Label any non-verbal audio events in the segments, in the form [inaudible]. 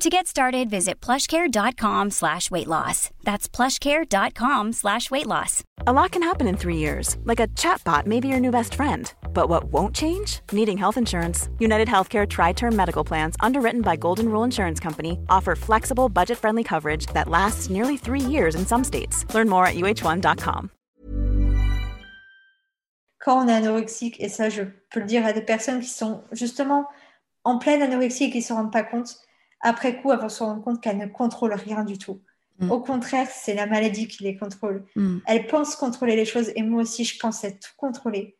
To get started, visit plushcare.com slash weight loss. That's plushcare.com slash weight loss. A lot can happen in three years, like a chatbot may be your new best friend. But what won't change? Needing health insurance. United Healthcare Tri Term Medical Plans, underwritten by Golden Rule Insurance Company, offer flexible, budget friendly coverage that lasts nearly three years in some states. Learn more at uh1.com. Quand on est anorexique, et ça je peux le dire à des personnes qui sont justement en pleine anorexie et qui ne se rendent pas compte, après coup, elles vont se rendre compte qu'elles ne contrôlent rien du tout. Mm. Au contraire, c'est la maladie qui les contrôle. Mm. Elles pensent contrôler les choses et moi aussi, je pensais tout contrôler.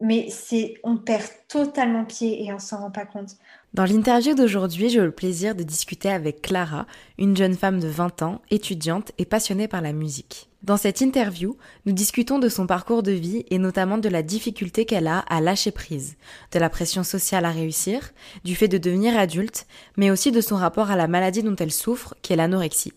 Mais c'est, on perd totalement pied et on s'en rend pas compte. Dans l'interview d'aujourd'hui, j'ai eu le plaisir de discuter avec Clara, une jeune femme de 20 ans, étudiante et passionnée par la musique. Dans cette interview, nous discutons de son parcours de vie et notamment de la difficulté qu'elle a à lâcher prise, de la pression sociale à réussir, du fait de devenir adulte, mais aussi de son rapport à la maladie dont elle souffre, qui est l'anorexie.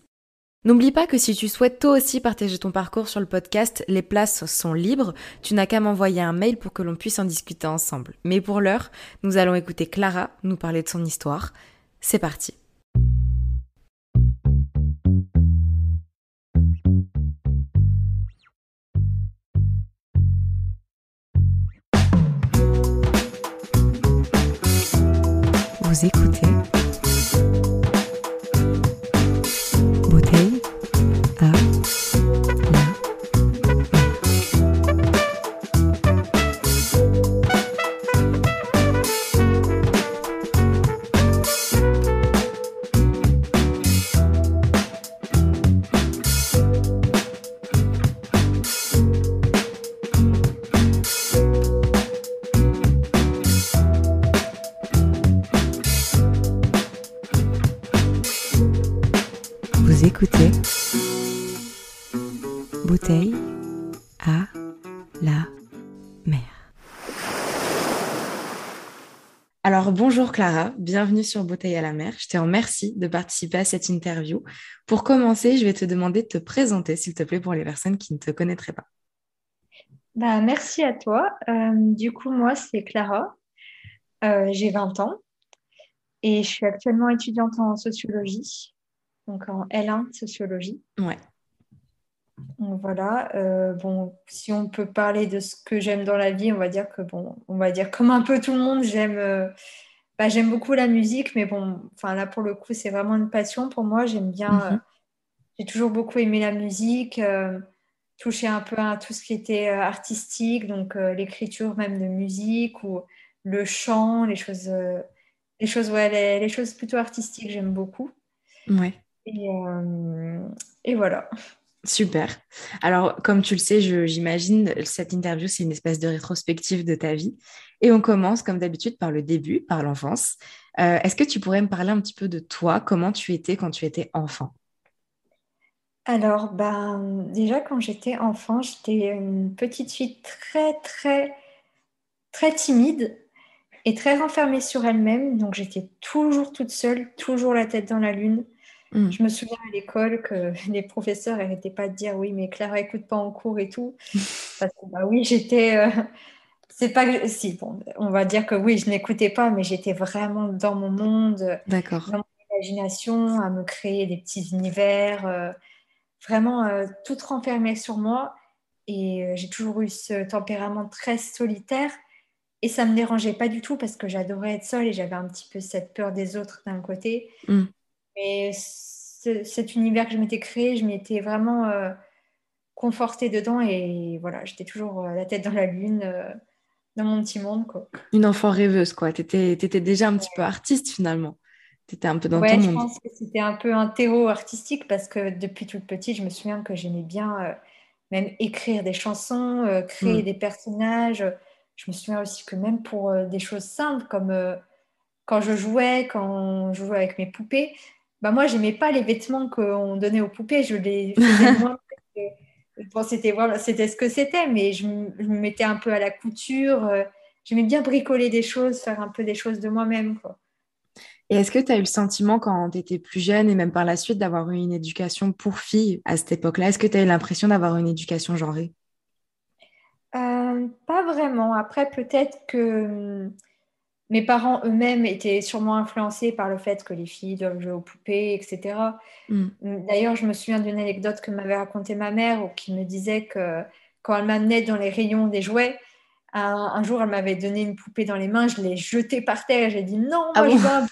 N'oublie pas que si tu souhaites toi aussi partager ton parcours sur le podcast, les places sont libres, tu n'as qu'à m'envoyer un mail pour que l'on puisse en discuter ensemble. Mais pour l'heure, nous allons écouter Clara nous parler de son histoire. C'est parti. Vous écoutez bonjour Clara, bienvenue sur Bouteille à la mer. Je te remercie de participer à cette interview. Pour commencer, je vais te demander de te présenter, s'il te plaît, pour les personnes qui ne te connaîtraient pas. Bah, merci à toi. Euh, du coup, moi, c'est Clara. Euh, j'ai 20 ans et je suis actuellement étudiante en sociologie, donc en L1 sociologie. Ouais. Donc voilà, euh, bon, si on peut parler de ce que j'aime dans la vie, on va dire que bon, on va dire comme un peu tout le monde, j'aime bah, j'aime beaucoup la musique, mais bon, enfin là pour le coup, c'est vraiment une passion pour moi. J'aime bien, Mhm. euh, j'ai toujours beaucoup aimé la musique, euh, toucher un peu à tout ce qui était euh, artistique, donc euh, l'écriture même de musique ou le chant, les choses, les choses, ouais, les, les choses plutôt artistiques, j'aime beaucoup. Ouais. Et, et voilà. Super. Alors, comme tu le sais, je- j'imagine, cette interview, c'est une espèce de rétrospective de ta vie. Et on commence, comme d'habitude, par le début, par l'enfance. Euh, Est-ce que tu pourrais me parler un petit peu de toi, comment tu étais quand tu étais enfant? Alors, ben, déjà, quand j'étais enfant, j'étais une petite fille très, très, très timide et très renfermée sur elle-même. Donc, j'étais toujours toute seule, toujours la tête dans la lune. Mm. Je me souviens à l'école que [laughs] les professeurs n'arrêtaient pas de dire oui, mais Clara, écoute pas en cours et tout. Parce que, bah oui, j'étais. euh, c'est pas que. Si, bon, on va dire que oui, je n'écoutais pas, mais j'étais vraiment dans mon monde D'accord. dans mon imagination, à me créer des petits univers, euh, vraiment euh, tout renfermé sur moi. Et euh, j'ai toujours eu ce tempérament très solitaire. Et ça me dérangeait pas du tout parce que j'adorais être seule et j'avais un petit peu cette peur des autres d'un côté. Mm. Mais ce- cet univers que je m'étais créé, je m'étais vraiment confortée dedans et voilà, j'étais toujours la tête dans la lune, dans mon petit monde, quoi. Une enfant rêveuse, quoi. Tu étais, déjà un petit peu artiste, finalement. Tu étais un peu dans Ouais, ton je monde. pense que c'était un peu un terreau artistique parce que depuis toute petite, je me souviens que j'aimais bien euh, même écrire des chansons, euh, créer Mm. des personnages. Je me souviens aussi que même pour euh, des choses simples comme quand je jouais, quand je jouais avec mes poupées, bah moi, j'aimais pas les vêtements qu'on donnait aux poupées. Je les faisais [laughs] moi. Je, bon, c'était voilà, c'était ce que c'était, mais je, me mettais un peu à la couture. Euh, j'aimais bien bricoler des choses, faire un peu des choses de moi-même. Et est-ce que tu as eu le sentiment quand tu étais plus jeune et même par la suite d'avoir eu une éducation pour filles à cette époque-là Est-ce que tu as eu l'impression d'avoir une éducation genrée? Euh, Pas vraiment. Après, peut-être que mes parents eux-mêmes étaient sûrement influencés par le fait que les filles doivent jouer aux poupées, etc. Mm. D'ailleurs, je me souviens d'une anecdote que m'avait racontée ma mère, qui me disait que quand elle m'amenait dans les rayons des jouets, un, jour, elle m'avait donné une poupée dans les mains, je l'ai jetée par terre, j'ai dit non, ah moi je veux un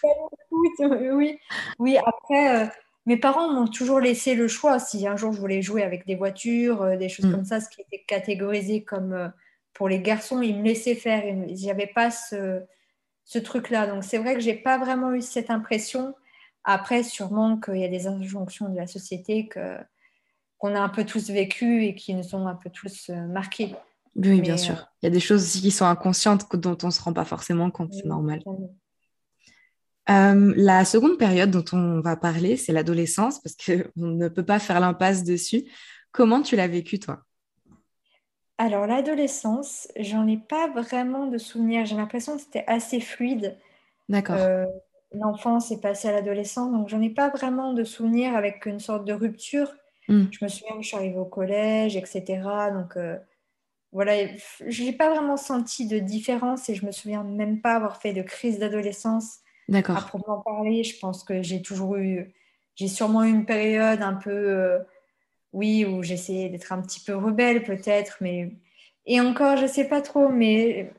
ballon [laughs] Oui, oui. Après, euh, mes parents m'ont toujours laissé le choix. Si un jour je voulais jouer avec des voitures, euh, des choses mm. comme ça, ce qui était catégorisé comme euh, pour les garçons, ils me laissaient faire. Il n'y avait pas ce ce truc-là. Donc c'est vrai que j'ai pas vraiment eu cette impression. Après, sûrement qu'il y a des injonctions de la société que qu'on a un peu tous vécu et qui nous ont un peu tous euh, marqués. Oui, bien sûr. Euh, il y a des choses aussi qui sont inconscientes dont on ne se rend pas forcément compte, c'est normal. Euh, la seconde période dont on va parler, c'est l'adolescence, parce qu'on [laughs] ne peut pas faire l'impasse dessus. Comment tu l'as vécu, toi? Alors, l'adolescence, j'en ai pas vraiment de souvenirs. J'ai l'impression que c'était assez fluide. D'accord. Euh, l'enfance est passée à l'adolescence, donc j'en ai pas vraiment de souvenirs avec une sorte de rupture. Hmm. Je me souviens que je suis arrivée au collège, etc. Donc, euh, voilà, je n'ai pas vraiment senti de différence et je me souviens même pas avoir fait de crise d'adolescence. D'accord. À proprement parler, je pense que j'ai toujours eu, j'ai sûrement eu une période un peu. Euh, oui, où j'essayais d'être un petit peu rebelle peut-être, mais et encore, je sais pas trop, mais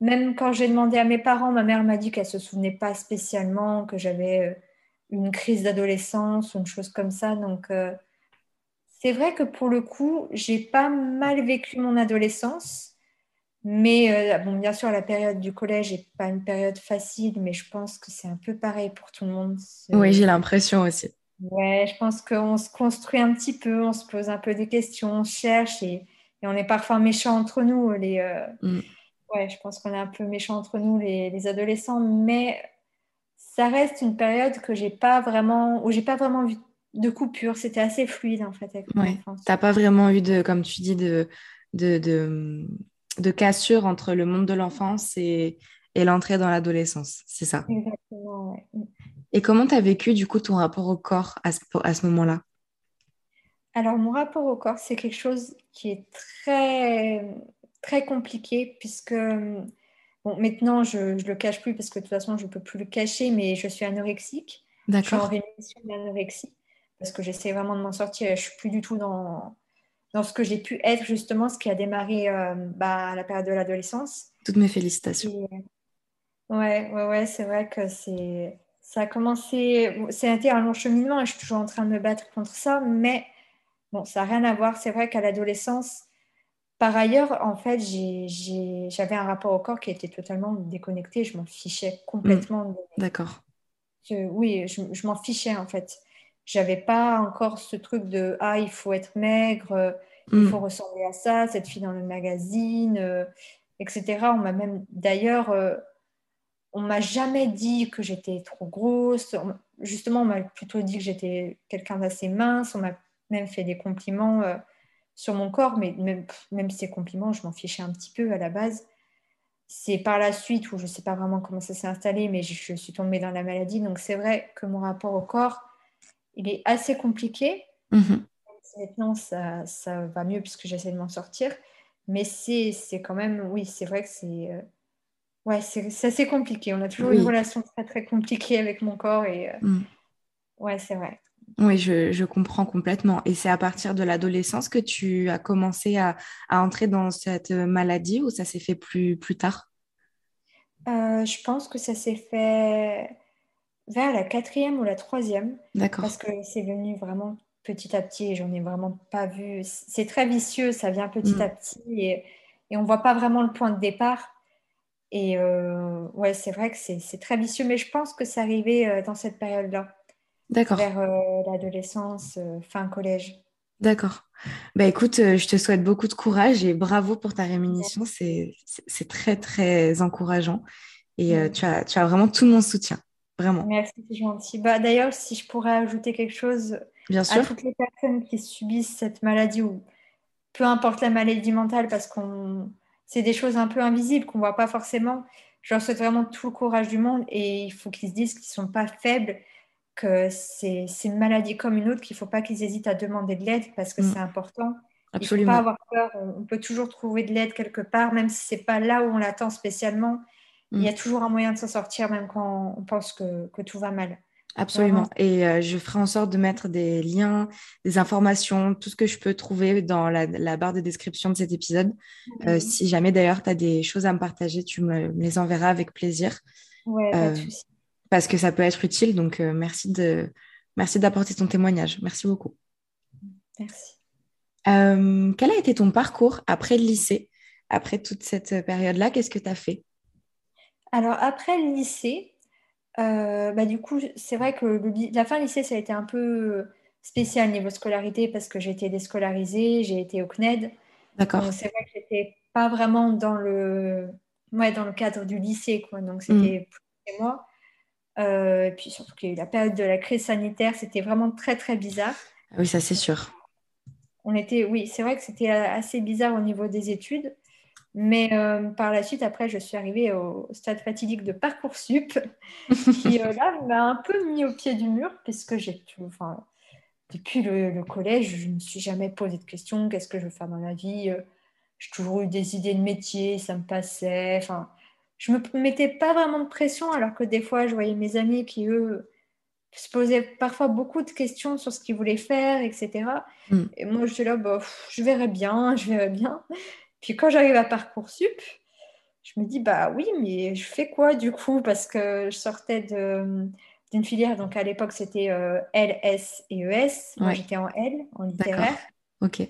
même quand j'ai demandé à mes parents, ma mère m'a dit qu'elle se souvenait pas spécialement que j'avais euh, une crise d'adolescence ou une chose comme ça. Donc, euh, c'est vrai que pour le coup, j'ai pas mal vécu mon adolescence, mais euh, bon, bien sûr, la période du collège n'est pas une période facile, mais je pense que c'est un peu pareil pour tout le monde. Oui, j'ai l'impression aussi. Ouais, je pense qu'on se construit un petit peu, on se pose un peu des questions, on cherche et, on est parfois méchants entre nous. Les, euh, mm. Ouais, je pense qu'on est un peu méchants entre nous, les, adolescents, mais ça reste une période que j'ai pas vraiment, où j'ai pas vraiment vu de coupure. C'était assez fluide en fait avec ouais. T'as pas vraiment eu de, comme tu dis, de, de, de, de cassure entre le monde de l'enfance et, et l'entrée dans l'adolescence, c'est ça? Exactement, ouais. Et comment tu as vécu du coup ton rapport au corps à ce, à ce moment-là? Alors mon rapport au corps, c'est quelque chose qui est très, très compliqué puisque bon, maintenant je ne le cache plus parce que de toute façon je ne peux plus le cacher, mais je suis anorexique. D'accord. Je suis en rémission d'anorexie parce que j'essaie vraiment de m'en sortir. Je ne suis plus du tout dans, dans ce que j'ai pu être justement, ce qui a démarré euh, bah, à la période de l'adolescence. Toutes mes félicitations. Oui, ouais, ouais, ouais c'est vrai que c'est ça a commencé, été un long cheminement et je suis toujours en train de me battre contre ça, mais bon, ça n'a rien à voir. C'est vrai qu'à l'adolescence, par ailleurs, en fait, j'avais un rapport au corps qui était totalement déconnecté. Je m'en fichais complètement. Mmh. D'accord. Oui, je, m'en fichais en fait. J'avais pas encore ce truc de ah, il faut être maigre, il mmh. faut ressembler à ça, cette fille dans le magazine, euh, etc. On m'a même d'ailleurs. Euh, on m'a jamais dit que j'étais trop grosse. Justement, on m'a plutôt dit que j'étais quelqu'un d'assez mince. On m'a même fait des compliments euh, sur mon corps, mais même, même ces compliments, je m'en fichais un petit peu à la base. C'est par la suite où je ne sais pas vraiment comment ça s'est installé, mais je, suis tombée dans la maladie. Donc c'est vrai que mon rapport au corps, il est assez compliqué. Mhm. Maintenant, ça, ça, va mieux puisque j'essaie de m'en sortir. Mais c'est quand même, oui, c'est vrai que c'est... Ouais, c'est assez compliqué. On a toujours une relation très très compliquée avec mon corps et euh, mm. ouais, c'est vrai. Oui, je, comprends complètement. Et c'est à partir de l'adolescence que tu as commencé à, entrer dans cette maladie ou ça s'est fait plus, plus tard? Euh, Je pense que ça s'est fait vers la quatrième ou la troisième. D'accord. Parce que c'est venu vraiment petit à petit et j'en ai vraiment pas vu. C'est très vicieux, ça vient petit mm. à petit et, et on voit pas vraiment le point de départ. Et euh, ouais, c'est vrai que c'est très vicieux, mais je pense que c'est arrivé euh, dans cette période-là. D'accord. Vers euh, l'adolescence, fin collège. D'accord. Bah écoute, je te souhaite beaucoup de courage et bravo pour ta rémission. C'est très, très encourageant. Et tu, as, tu as vraiment tout mon soutien. Vraiment. Merci, c'est gentil. Bah, D'ailleurs, si je pourrais ajouter quelque chose Bien sûr. à toutes les personnes qui subissent cette maladie ou peu importe la maladie mentale, parce qu'on c'est des choses un peu invisibles qu'on voit pas forcément. Je leur souhaite vraiment tout le courage du monde et il faut qu'ils se disent qu'ils sont pas faibles, que c'est une maladie comme une autre, qu'il faut pas qu'ils hésitent à demander de l'aide parce que mm. c'est important. Absolument. Il faut pas avoir peur. On peut toujours trouver de l'aide quelque part, même si c'est pas là où on l'attend spécialement. Il y a mm. toujours un moyen de s'en sortir, même quand on pense que, que tout va mal. Absolument. Et euh, je ferai en sorte de mettre des liens, des informations, tout ce que je peux trouver dans la, barre de description de cet épisode. Euh, si jamais d'ailleurs tu as des choses à me partager, tu me, les enverras avec plaisir. Ouais, pas de euh, Parce que ça peut être utile. Donc merci de merci d'apporter ton témoignage. Merci beaucoup. Merci. quel a été ton parcours après le lycée, après toute cette période-là? Qu'est-ce que tu as fait? Alors après le lycée, euh, bah, du coup, c'est vrai que la fin lycée, ça a été un peu spécial niveau scolarité parce que j'ai été déscolarisée, j'ai été au CNED. D'accord. c'est vrai que j'étais pas vraiment dans le, ouais, dans le cadre du lycée, quoi. Donc, c'était mm. plus chez moi. Euh, et puis surtout qu'il y a eu la période de la crise sanitaire, c'était vraiment très, très bizarre. Ah oui, ça, c'est sûr. On était, oui, c'est vrai que c'était assez bizarre au niveau des études. Mais euh, par la suite, après, je suis arrivée au stade fatidique de Parcoursup, [laughs] qui euh, là m'a un peu mis au pied du mur, puisque j'ai enfin, depuis le, collège, je ne me suis jamais posé de questions qu'est-ce que je veux faire dans la vie euh, J'ai toujours eu des idées de métier, ça me passait. Enfin, je ne me mettais pas vraiment de pression, alors que des fois, je voyais mes amis qui, eux, se posaient parfois beaucoup de questions sur ce qu'ils voulaient faire, etc. Mm. Et moi, je suis là, bah, je verrai bien, [laughs] je verrai bien. Puis quand j'arrive à Parcoursup, je me dis, bah oui, mais je fais quoi du coup? Parce que je sortais d'une filière, donc à l'époque c'était euh, L, S et ES. Moi j'étais en L, en littéraire. Ok.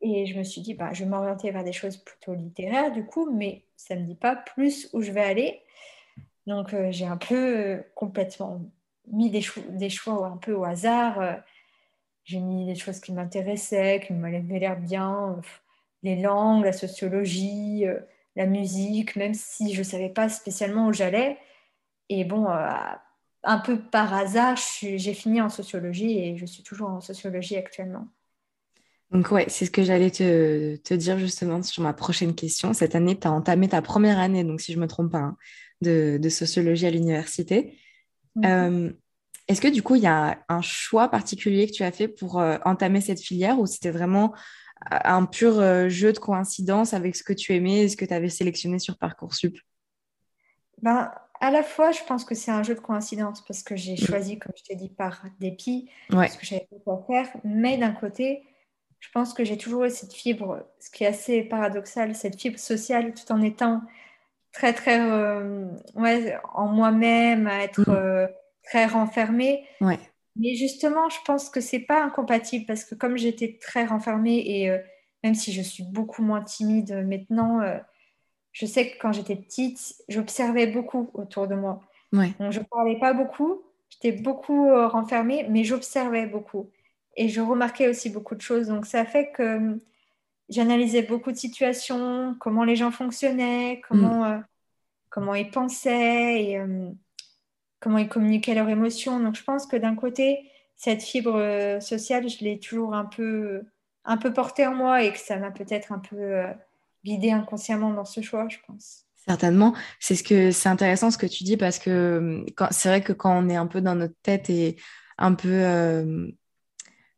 Et je me suis dit, bah, je vais m'orienter vers des choses plutôt littéraires du coup, mais ça ne me dit pas plus où je vais aller. Donc euh, j'ai un peu euh, complètement mis des, des, choix un peu au hasard. j'ai mis des choses qui m'intéressaient, qui m'avaient l'air bien les langues, la sociologie, euh, la musique, même si je ne savais pas spécialement où j'allais. Et bon, euh, un peu par hasard, j'ai fini en sociologie et je suis toujours en sociologie actuellement. Donc ouais, c'est ce que j'allais te, dire justement sur ma prochaine question. Cette année, tu as entamé ta première année, donc si je ne me trompe pas, hein, de, sociologie à l'université. Mhm. Euh, est-ce que du coup, il y a un choix particulier que tu as fait pour entamer cette filière ou c'était vraiment un pur euh, jeu de coïncidence avec ce que tu aimais et ce que tu avais sélectionné sur Parcoursup? Ben, À la fois, je pense que c'est un jeu de coïncidence parce que j'ai mm. choisi, comme je t'ai dit, par dépit, parce que je savais pas quoi faire. Mais d'un côté, je pense que j'ai toujours eu cette fibre, ce qui est assez paradoxal, cette fibre sociale, tout en étant très, très euh, ouais, en moi-même, à être mm. euh, très renfermée. Ouais. Mais justement, je pense que c'est pas incompatible parce que comme j'étais très renfermée et euh, même si je suis beaucoup moins timide maintenant, euh, je sais que quand j'étais petite, j'observais beaucoup autour de moi. Ouais. Donc, je parlais pas beaucoup, j'étais beaucoup euh, renfermée, mais j'observais beaucoup. Et je remarquais aussi beaucoup de choses. Donc ça fait que j'analysais beaucoup de situations, comment les gens fonctionnaient, comment, mm. comment ils pensaient. Et, comment ils communiquaient leurs émotions. Donc je pense que d'un côté, cette fibre euh, sociale, je l'ai toujours un peu, un peu portée en moi et que ça m'a peut-être un peu euh, guidée inconsciemment dans ce choix, je pense. Certainement, c'est ce que c'est intéressant ce que tu dis parce que c'est vrai que quand on est un peu dans notre tête et un peu, euh,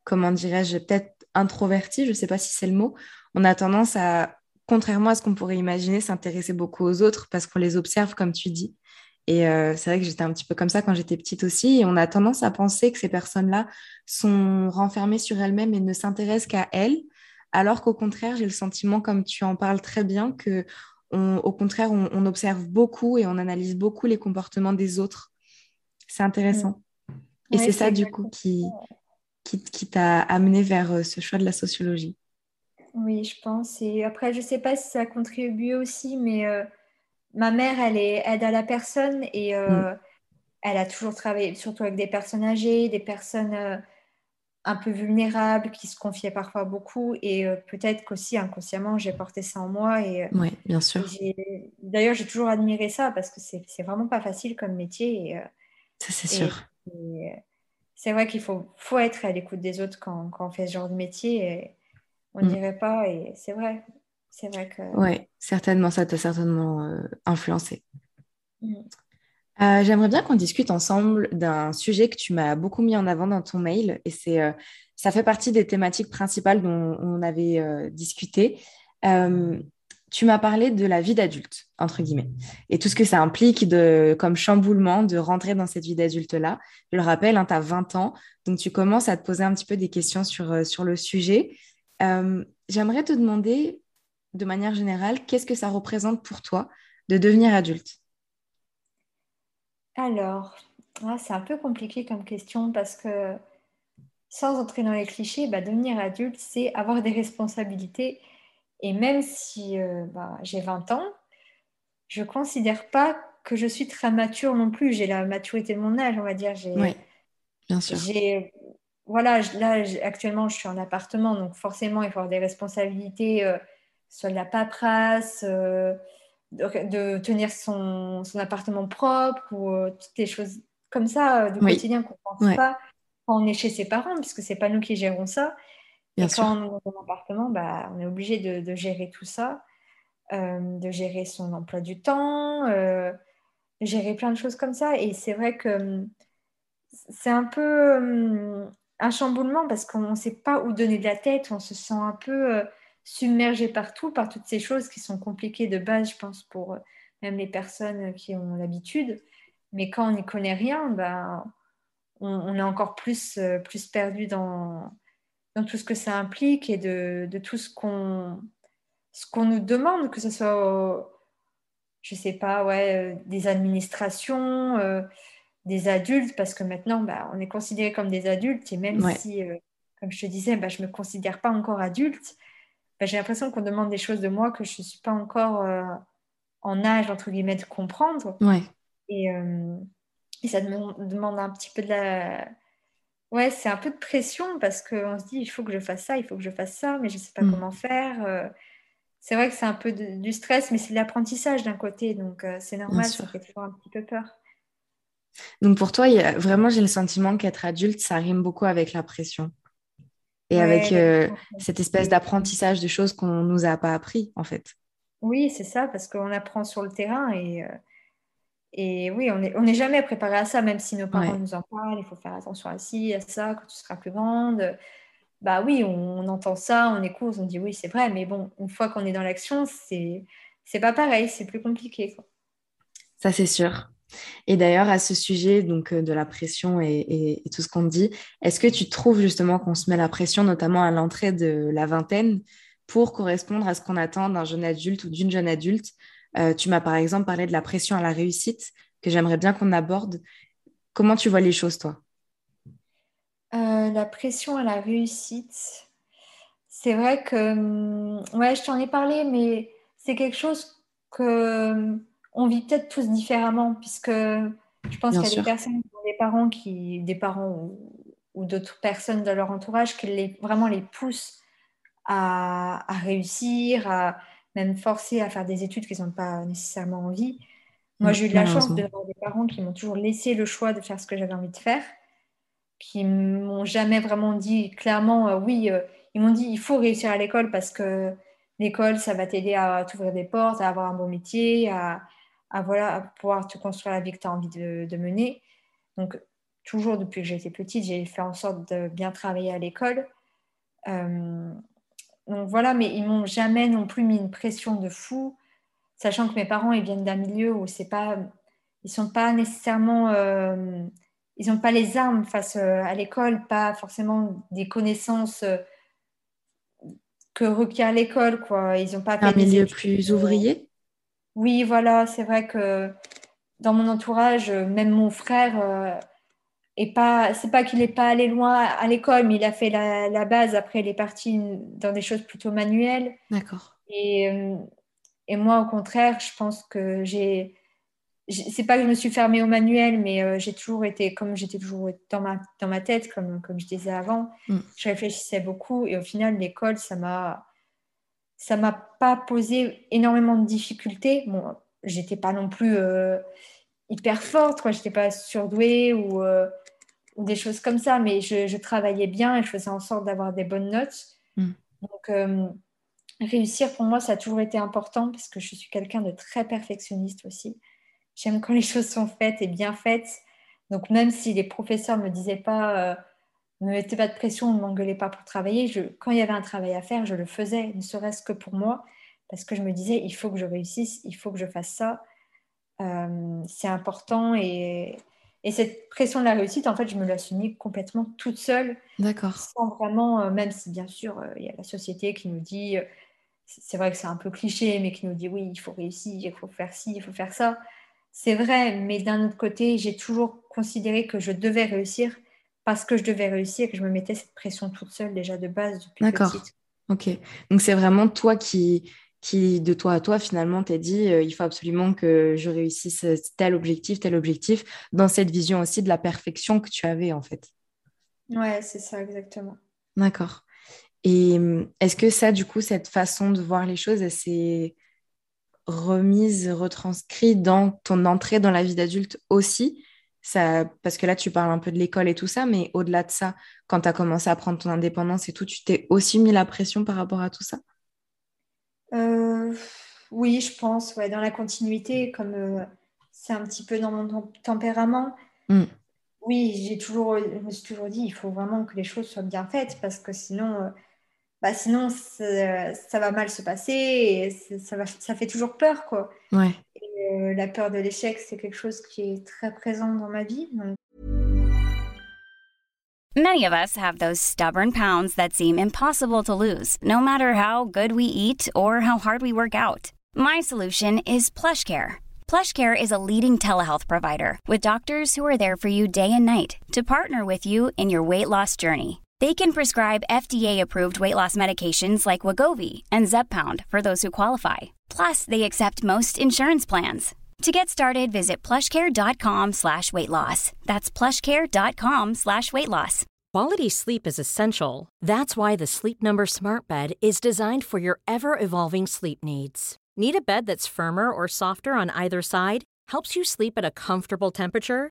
comment dirais-je, peut-être introverti, je ne sais pas si c'est le mot, on a tendance à, contrairement à ce qu'on pourrait imaginer, s'intéresser beaucoup aux autres parce qu'on les observe, comme tu dis. Et euh, c'est vrai que j'étais un petit peu comme ça quand j'étais petite aussi. Et on a tendance à penser que ces personnes-là sont renfermées sur elles-mêmes et ne s'intéressent qu'à elles. Alors qu'au contraire, j'ai le sentiment, comme tu en parles très bien, que au contraire, on, observe beaucoup et on analyse beaucoup les comportements des autres. C'est intéressant. Mm. Et c'est ça, du coup, qui, qui, qui t'a amené vers euh, ce choix de la sociologie. Oui, je pense. Et après, je ne sais pas si ça a contribué aussi, mais euh, ma mère, elle est aide à la personne et euh, mm. elle a toujours travaillé, surtout avec des personnes âgées, des personnes euh, un peu vulnérables qui se confiaient parfois beaucoup. Et euh, peut-être qu'aussi inconsciemment, j'ai porté ça en moi. Et, oui, bien sûr. D'ailleurs, j'ai toujours admiré ça parce que c'est vraiment pas facile comme métier. Et, ça, c'est sûr. c'est vrai qu'il faut, faut être à l'écoute des autres quand, quand, on fait ce genre de métier. Et on mm. dirait pas. Et c'est vrai. C'est vrai que. Oui, certainement, ça t'a certainement euh, influencé. Mm. Euh, j'aimerais bien qu'on discute ensemble d'un sujet que tu m'as beaucoup mis en avant dans ton mail, et c'est, euh, ça fait partie des thématiques principales dont on avait discuté. tu m'as parlé de la vie d'adulte, entre guillemets, et tout ce que ça implique de, comme chamboulement de rentrer dans cette vie d'adulte-là. Je le rappelle, hein, tu as 20 ans, donc tu commences à te poser un petit peu des questions sur, sur le sujet. j'aimerais te demander de manière générale, qu'est-ce que ça représente pour toi de devenir adulte? Alors, ah, c'est un peu compliqué comme question parce que sans entrer dans les clichés, bah, devenir adulte, c'est avoir des responsabilités. Et même si euh, bah, j'ai 20 ans, je ne considère pas que je suis très mature non plus. J'ai la maturité de mon âge, on va dire. Oui, bien sûr. Voilà, là, actuellement, je suis en appartement, donc forcément, il faut avoir des responsabilités. Euh, soit de la paperasse, euh, de, tenir son, appartement propre ou euh, toutes les choses comme ça euh, du quotidien qu'on ne pense pas quand on est chez ses parents, puisque ce n'est pas nous qui gérons ça. et quand on est dans un appartement, bah, on est obligé de, gérer tout ça, de gérer son emploi du temps, de gérer plein de choses comme ça. Et c'est vrai que hum, c'est un peu hum, un chamboulement parce qu'on ne sait pas où donner de la tête, on se sent un peu submergé partout par toutes ces choses qui sont compliquées de base, je pense, pour euh, même les personnes qui ont l'habitude. Mais quand on n'y connaît rien, ben, on, est encore plus, euh, plus perdu dans, dans tout ce que ça implique et de, de tout ce qu'on ce qu'on nous demande, que ce soit, je sais pas, ouais, euh, des administrations, des adultes, parce que maintenant, ben, on est considéré comme des adultes, et même si, comme je te disais, ben, je ne me considère pas encore adulte, bah, j'ai l'impression qu'on demande des choses de moi que je ne suis pas encore euh, en âge, entre guillemets, de comprendre. Ouais. Et, euh, et, ça demande un petit peu de la... Ouais, c'est un peu de pression parce qu'on se dit, il faut que je fasse ça, il faut que je fasse ça, mais je ne sais pas mm. comment faire. Euh. c'est vrai que c'est un peu du stress, mais c'est de l'apprentissage d'un côté, donc c'est normal, ça fait toujours un petit peu peur. Donc pour toi, y a... vraiment, j'ai le sentiment qu'être adulte, ça rime beaucoup avec la pression et avec euh, cette espèce d'apprentissage de choses qu'on ne nous a pas appris, en fait. Oui, c'est ça, parce qu'on apprend sur le terrain et, euh, et oui, on n'est on est jamais préparé à ça, même si nos parents nous en parlent, il faut faire attention à ci, à ça, quand tu seras plus grande. Bah oui, on, entend ça, on écoute, on dit oui, c'est vrai, mais bon, une fois qu'on est dans l'action, c'est c'est pas pareil, c'est plus compliqué. Ça, c'est sûr. Et d'ailleurs, à ce sujet donc, euh, de la pression et, tout ce qu'on dit, est-ce que tu trouves justement qu'on se met la pression, notamment à l'entrée de la vingtaine, pour correspondre à ce qu'on attend d'un jeune adulte ou d'une jeune adulte? Euh, Tu m'as par exemple parlé de la pression à la réussite, que j'aimerais bien qu'on aborde. Comment tu vois les choses, toi? Euh, La pression à la réussite, c'est vrai que, hum, ouais, je t'en ai parlé, mais c'est quelque chose que hum, on vit peut-être tous différemment, puisque je pense qu'il y a des personnes des parents, qui, des parents ou, d'autres personnes de leur entourage qui les, vraiment les poussent à, réussir, à même forcer à faire des études qu'ils n'ont pas nécessairement envie. Moi, j'ai eu de la chance d'avoir des parents qui m'ont toujours laissé le choix de faire ce que j'avais envie de faire, qui m'ont jamais vraiment dit clairement, euh, oui, euh, ils m'ont dit, il faut réussir à l'école parce que l'école, ça va t'aider à t'ouvrir des portes, à avoir un bon métier, à, à, voilà, pouvoir te construire la vie que tu as envie de, mener. Donc, toujours depuis que j'étais petite, j'ai fait en sorte de bien travailler à l'école. Euh, donc voilà, mais ils m'ont jamais non plus mis une pression de fou, sachant que mes parents ils viennent d'un milieu où c'est pas, ils sont pas nécessairement, euh, ils n'ont pas les armes face euh, à l'école, pas forcément des connaissances que requiert l'école, quoi. Ils n'ont pas un milieu plus ouvrier? Oui, voilà, c'est vrai que dans mon entourage, même mon frère, euh, est pas, c'est pas qu'il n'est pas allé loin à l'école, mais il a fait la, base. Après, il est parti dans des choses plutôt manuelles. D'accord. Et, euh, et, moi, au contraire, je pense que j'ai. C'est pas que je me suis fermée au manuel, mais euh, j'ai toujours été, comme j'étais toujours dans ma, dans ma tête, comme, comme je disais avant, mm. je réfléchissais beaucoup. Et au final, l'école, ça m'a ça m'a pas posé énormément de difficultés. Bon, j'étais pas non plus euh, hyper forte, quoi. J'étais pas surdouée ou, euh, ou, des choses comme ça, mais je, travaillais bien et je faisais en sorte d'avoir des bonnes notes. Mm. Donc, euh, réussir pour moi, ça a toujours été important parce que je suis quelqu'un de très perfectionniste aussi. J'aime quand les [laughs] choses sont faites et bien faites. Donc, même si les professeurs ne me disaient pas, ne mettaient pas de pression, ne m'engueulaient pas pour travailler, je, quand il y avait un travail à faire, je le faisais, ne serait-ce que pour moi, parce que je me disais, il faut que je réussisse, il faut que je fasse ça. Euh, c'est important et, et cette pression de la réussite, en fait, je me l'ai assumée complètement toute seule. D'accord. Sans vraiment, euh, même si bien sûr, euh, il y a la société qui nous dit, c'est vrai que c'est un peu cliché, mais qui nous dit oui, il faut réussir, il faut faire ci, il faut faire ça. C'est vrai, mais d'un autre côté, j'ai toujours considéré que je devais réussir parce que je devais réussir, que je me mettais cette pression toute seule déjà de base depuis D'accord. Ok. Donc c'est vraiment toi qui, qui, de toi à toi, finalement, t'es dit, euh, il faut absolument que je réussisse tel objectif, tel objectif, dans cette vision aussi de la perfection que tu avais, en fait. Ouais, c'est ça, exactement. D'accord. Et hum, est-ce que ça, du coup, cette façon de voir les choses, elle s'est remise, retranscrite dans ton entrée dans la vie d'adulte aussi? Ça, parce que là, tu parles un peu de l'école et tout ça, mais au-delà de ça, quand tu as commencé à prendre ton indépendance et tout, tu t'es aussi mis la pression par rapport à tout ça? Euh, oui, je pense, ouais, dans la continuité, comme euh, c'est un petit peu dans mon tempérament. Mm. Oui, j'ai toujours, je me suis toujours dit, il faut vraiment que les choses soient bien faites parce que sinon, euh, bah, sinon ça va mal se passer et ça, va, ça fait toujours peur, quoi. Ouais. Et, la peur de l'échec, c'est quelque chose qui est très présent dans ma vie. Donc... Many of us have those stubborn pounds that seem impossible to lose, no matter how good we eat or how hard we work out. My solution is PlushCare. PlushCare is a leading telehealth provider with doctors who are there for you day and night to partner with you in your weight loss journey. They can prescribe FDA-approved weight loss medications like Wagovi and Zepbound for those who qualify. Plus, they accept most insurance plans. To get started, visit plushcare.com slash weight loss. That's plushcare.com slash weight loss. Quality sleep is essential. That's why the Sleep Number Smart Bed is designed for your ever-evolving sleep needs. Need a bed that's firmer or softer on either side? Helps you sleep at a comfortable temperature?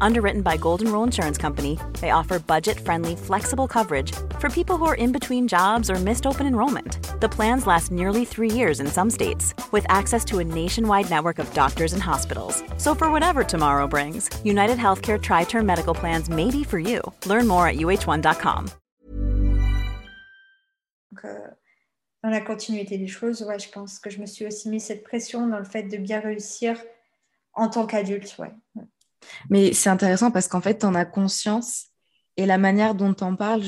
Underwritten by Golden Rule Insurance Company, they offer budget-friendly, flexible coverage for people who are in between jobs or missed open enrollment. The plans last nearly three years in some states, with access to a nationwide network of doctors and hospitals. So for whatever tomorrow brings, United Healthcare Tri-Term Medical Plans may be for you. Learn more at uh1.com. Donc, euh, dans la continuité des choses, ouais, je pense que je me suis aussi mis cette pression dans le fait de bien réussir en tant qu'adulte, ouais. Mais c'est intéressant parce qu'en fait, tu en as conscience et la manière dont tu en parles,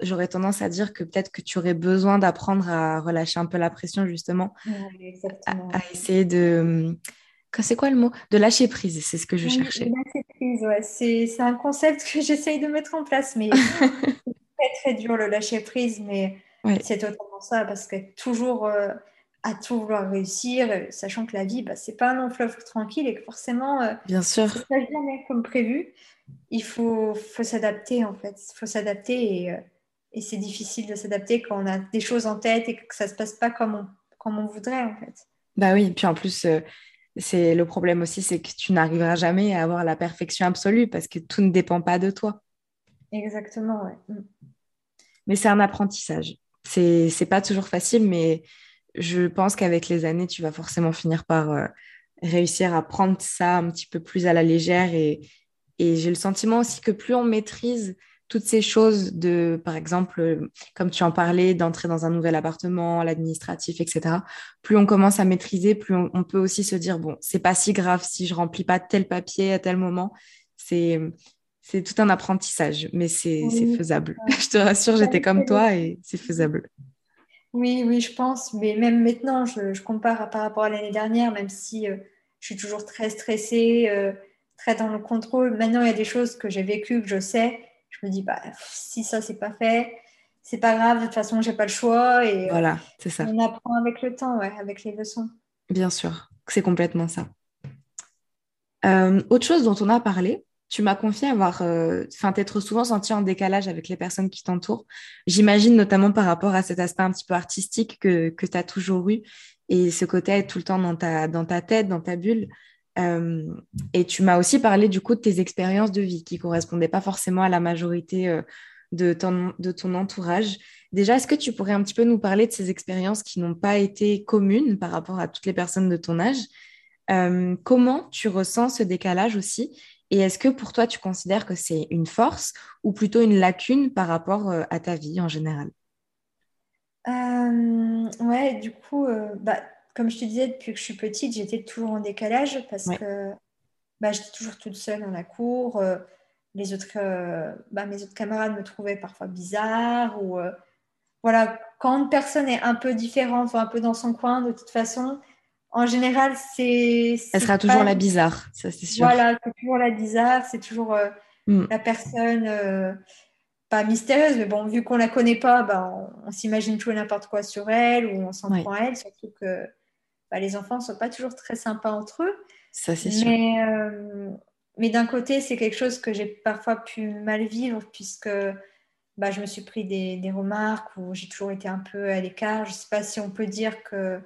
j'aurais tendance à dire que peut-être que tu aurais besoin d'apprendre à relâcher un peu la pression, justement, à, essayer de. C'est quoi le mot? De lâcher prise, c'est ce que je cherchais. Lâcher prise, ouais. C'est un concept que j'essaye de mettre en place, mais c'est [laughs] très, très dur le lâcher prise, mais c'est totalement ça, parce que toujours. Euh, à tout vouloir réussir, euh, sachant que la vie, bah, c'est pas un long fleuve tranquille et que forcément, euh, bien sûr, ça jamais comme prévu. Il faut, faut s'adapter en fait, il faut s'adapter et, euh, et c'est difficile de s'adapter quand on a des choses en tête et que ça se passe pas comme on, comme on voudrait en fait. Bah oui, puis en plus, c'est le problème aussi, c'est que tu n'arriveras jamais à avoir la perfection absolue parce que tout ne dépend pas de toi. Exactement, ouais. Mm. Mais c'est un apprentissage. C'est pas toujours facile, mais je pense qu'avec les années, tu vas forcément finir par euh, réussir à prendre ça un petit peu plus à la légère. Et, j'ai le sentiment aussi que plus on maîtrise toutes ces choses de, par exemple, comme tu en parlais, d'entrer dans un nouvel appartement, l'administratif, etc., plus on commence à maîtriser, plus on, peut aussi se dire, bon, c'est pas si grave si je remplis pas tel papier à tel moment. C'est, c'est tout un apprentissage, mais c'est, faisable. [laughs] je te rassure, j'étais comme toi et c'est faisable. Oui, oui, je pense. Mais même maintenant, je, compare par rapport à l'année dernière, même si euh, je suis toujours très stressée, euh, très dans le contrôle. Maintenant, il y a des choses que j'ai vécues, que je sais. Je me dis, bah, si ça, c'est pas fait, c'est pas grave, de toute façon, j'ai pas le choix. Et voilà, c'est ça. On apprend avec le temps, ouais, avec les leçons. Bien sûr, c'est complètement ça. autre chose dont on a parlé, tu m'as confié avoir, enfin, t'être souvent senti en décalage avec les personnes qui t'entourent. J'imagine notamment par rapport à cet aspect un petit peu artistique que, que tu as toujours eu et ce côté être tout le temps dans ta, dans ta tête, dans ta bulle. et tu m'as aussi parlé du coup de tes expériences de vie qui correspondaient pas forcément à la majorité de, ton, de ton entourage. Déjà, est-ce que tu pourrais un petit peu nous parler de ces expériences qui n'ont pas été communes par rapport à toutes les personnes de ton âge? Comment tu ressens ce décalage aussi? Et est-ce que pour toi, tu considères que c'est une force ou plutôt une lacune par rapport euh, à ta vie en général? Euh, Ouais, du coup, euh, bah, comme je te disais, depuis que je suis petite, j'étais toujours en décalage parce que bah, j'étais toujours toute seule dans la cour. les autres, bah, mes autres camarades me trouvaient parfois bizarre ou voilà, quand une personne est un peu différente ou un peu dans son coin, de toute façon, en général, c'est. Elle sera toujours la bizarre, ça c'est sûr. Voilà, c'est toujours la bizarre, c'est toujours euh, mm. la personne, euh, pas mystérieuse, mais bon, vu qu'on la connaît pas, bah, on, s'imagine toujours n'importe quoi sur elle ou on s'en prend à elle, surtout que bah, les enfants ne sont pas toujours très sympas entre eux. Ça c'est sûr. Mais, euh, mais d'un côté, c'est quelque chose que j'ai parfois pu mal vivre puisque bah, je me suis pris des, des remarques où j'ai toujours été un peu à l'écart. Je ne sais pas si on peut dire que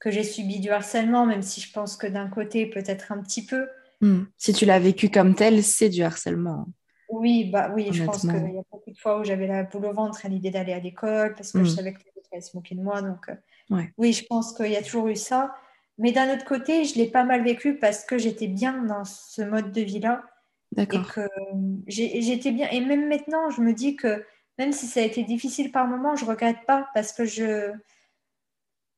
que j'ai subi du harcèlement, même si je pense que d'un côté, peut-être un petit peu. Hmm. Si tu l'as vécu comme tel, c'est du harcèlement. Oui, bah oui, je pense qu'il y a beaucoup de fois où j'avais la boule au ventre à l'idée d'aller à l'école parce que je hmm. savais que les autres allaient se moquer de moi. Donc, euh, oui, je pense qu'il y a toujours eu ça. Mais d'un autre côté, je l'ai pas mal vécu parce que j'étais bien dans ce mode de vie-là. D'accord. Et que j'étais bien. Et même maintenant, je me dis que même si ça a été difficile par moments, je regrette pas parce que je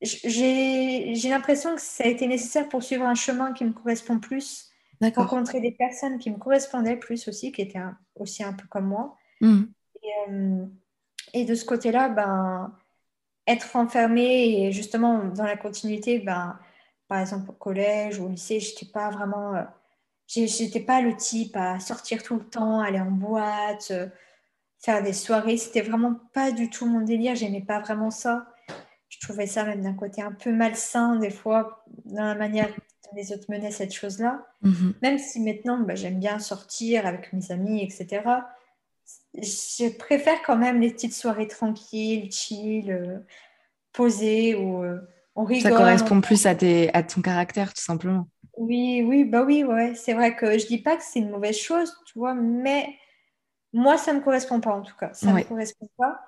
j'ai l'impression que ça a été nécessaire pour suivre un chemin qui me correspond plus, rencontrer des personnes qui me correspondaient plus aussi, qui étaient aussi un peu comme moi. Mmh. Euh, et, de ce côté-là, ben, être enfermée et justement dans la continuité, ben, par exemple au collège ou au lycée, j'étais pas vraiment, euh, j'étais pas le type à sortir tout le temps, aller en boîte, euh, faire des soirées. C'était vraiment pas du tout mon délire. J'aimais pas vraiment ça je trouvais ça même d'un côté un peu malsain des fois dans la manière dont les autres menaient cette chose-là. Mhm. Même si maintenant bah, j'aime bien sortir avec mes amis, etc. Je préfère quand même les petites soirées tranquilles, chill, euh, posées où euh, on rigole. Ça correspond plus à, tes, à ton caractère tout simplement. Oui, oui, bah oui, ouais. C'est vrai que je dis pas que c'est une mauvaise chose, tu vois, mais moi ça me correspond pas en tout cas. Ça ne me correspond pas.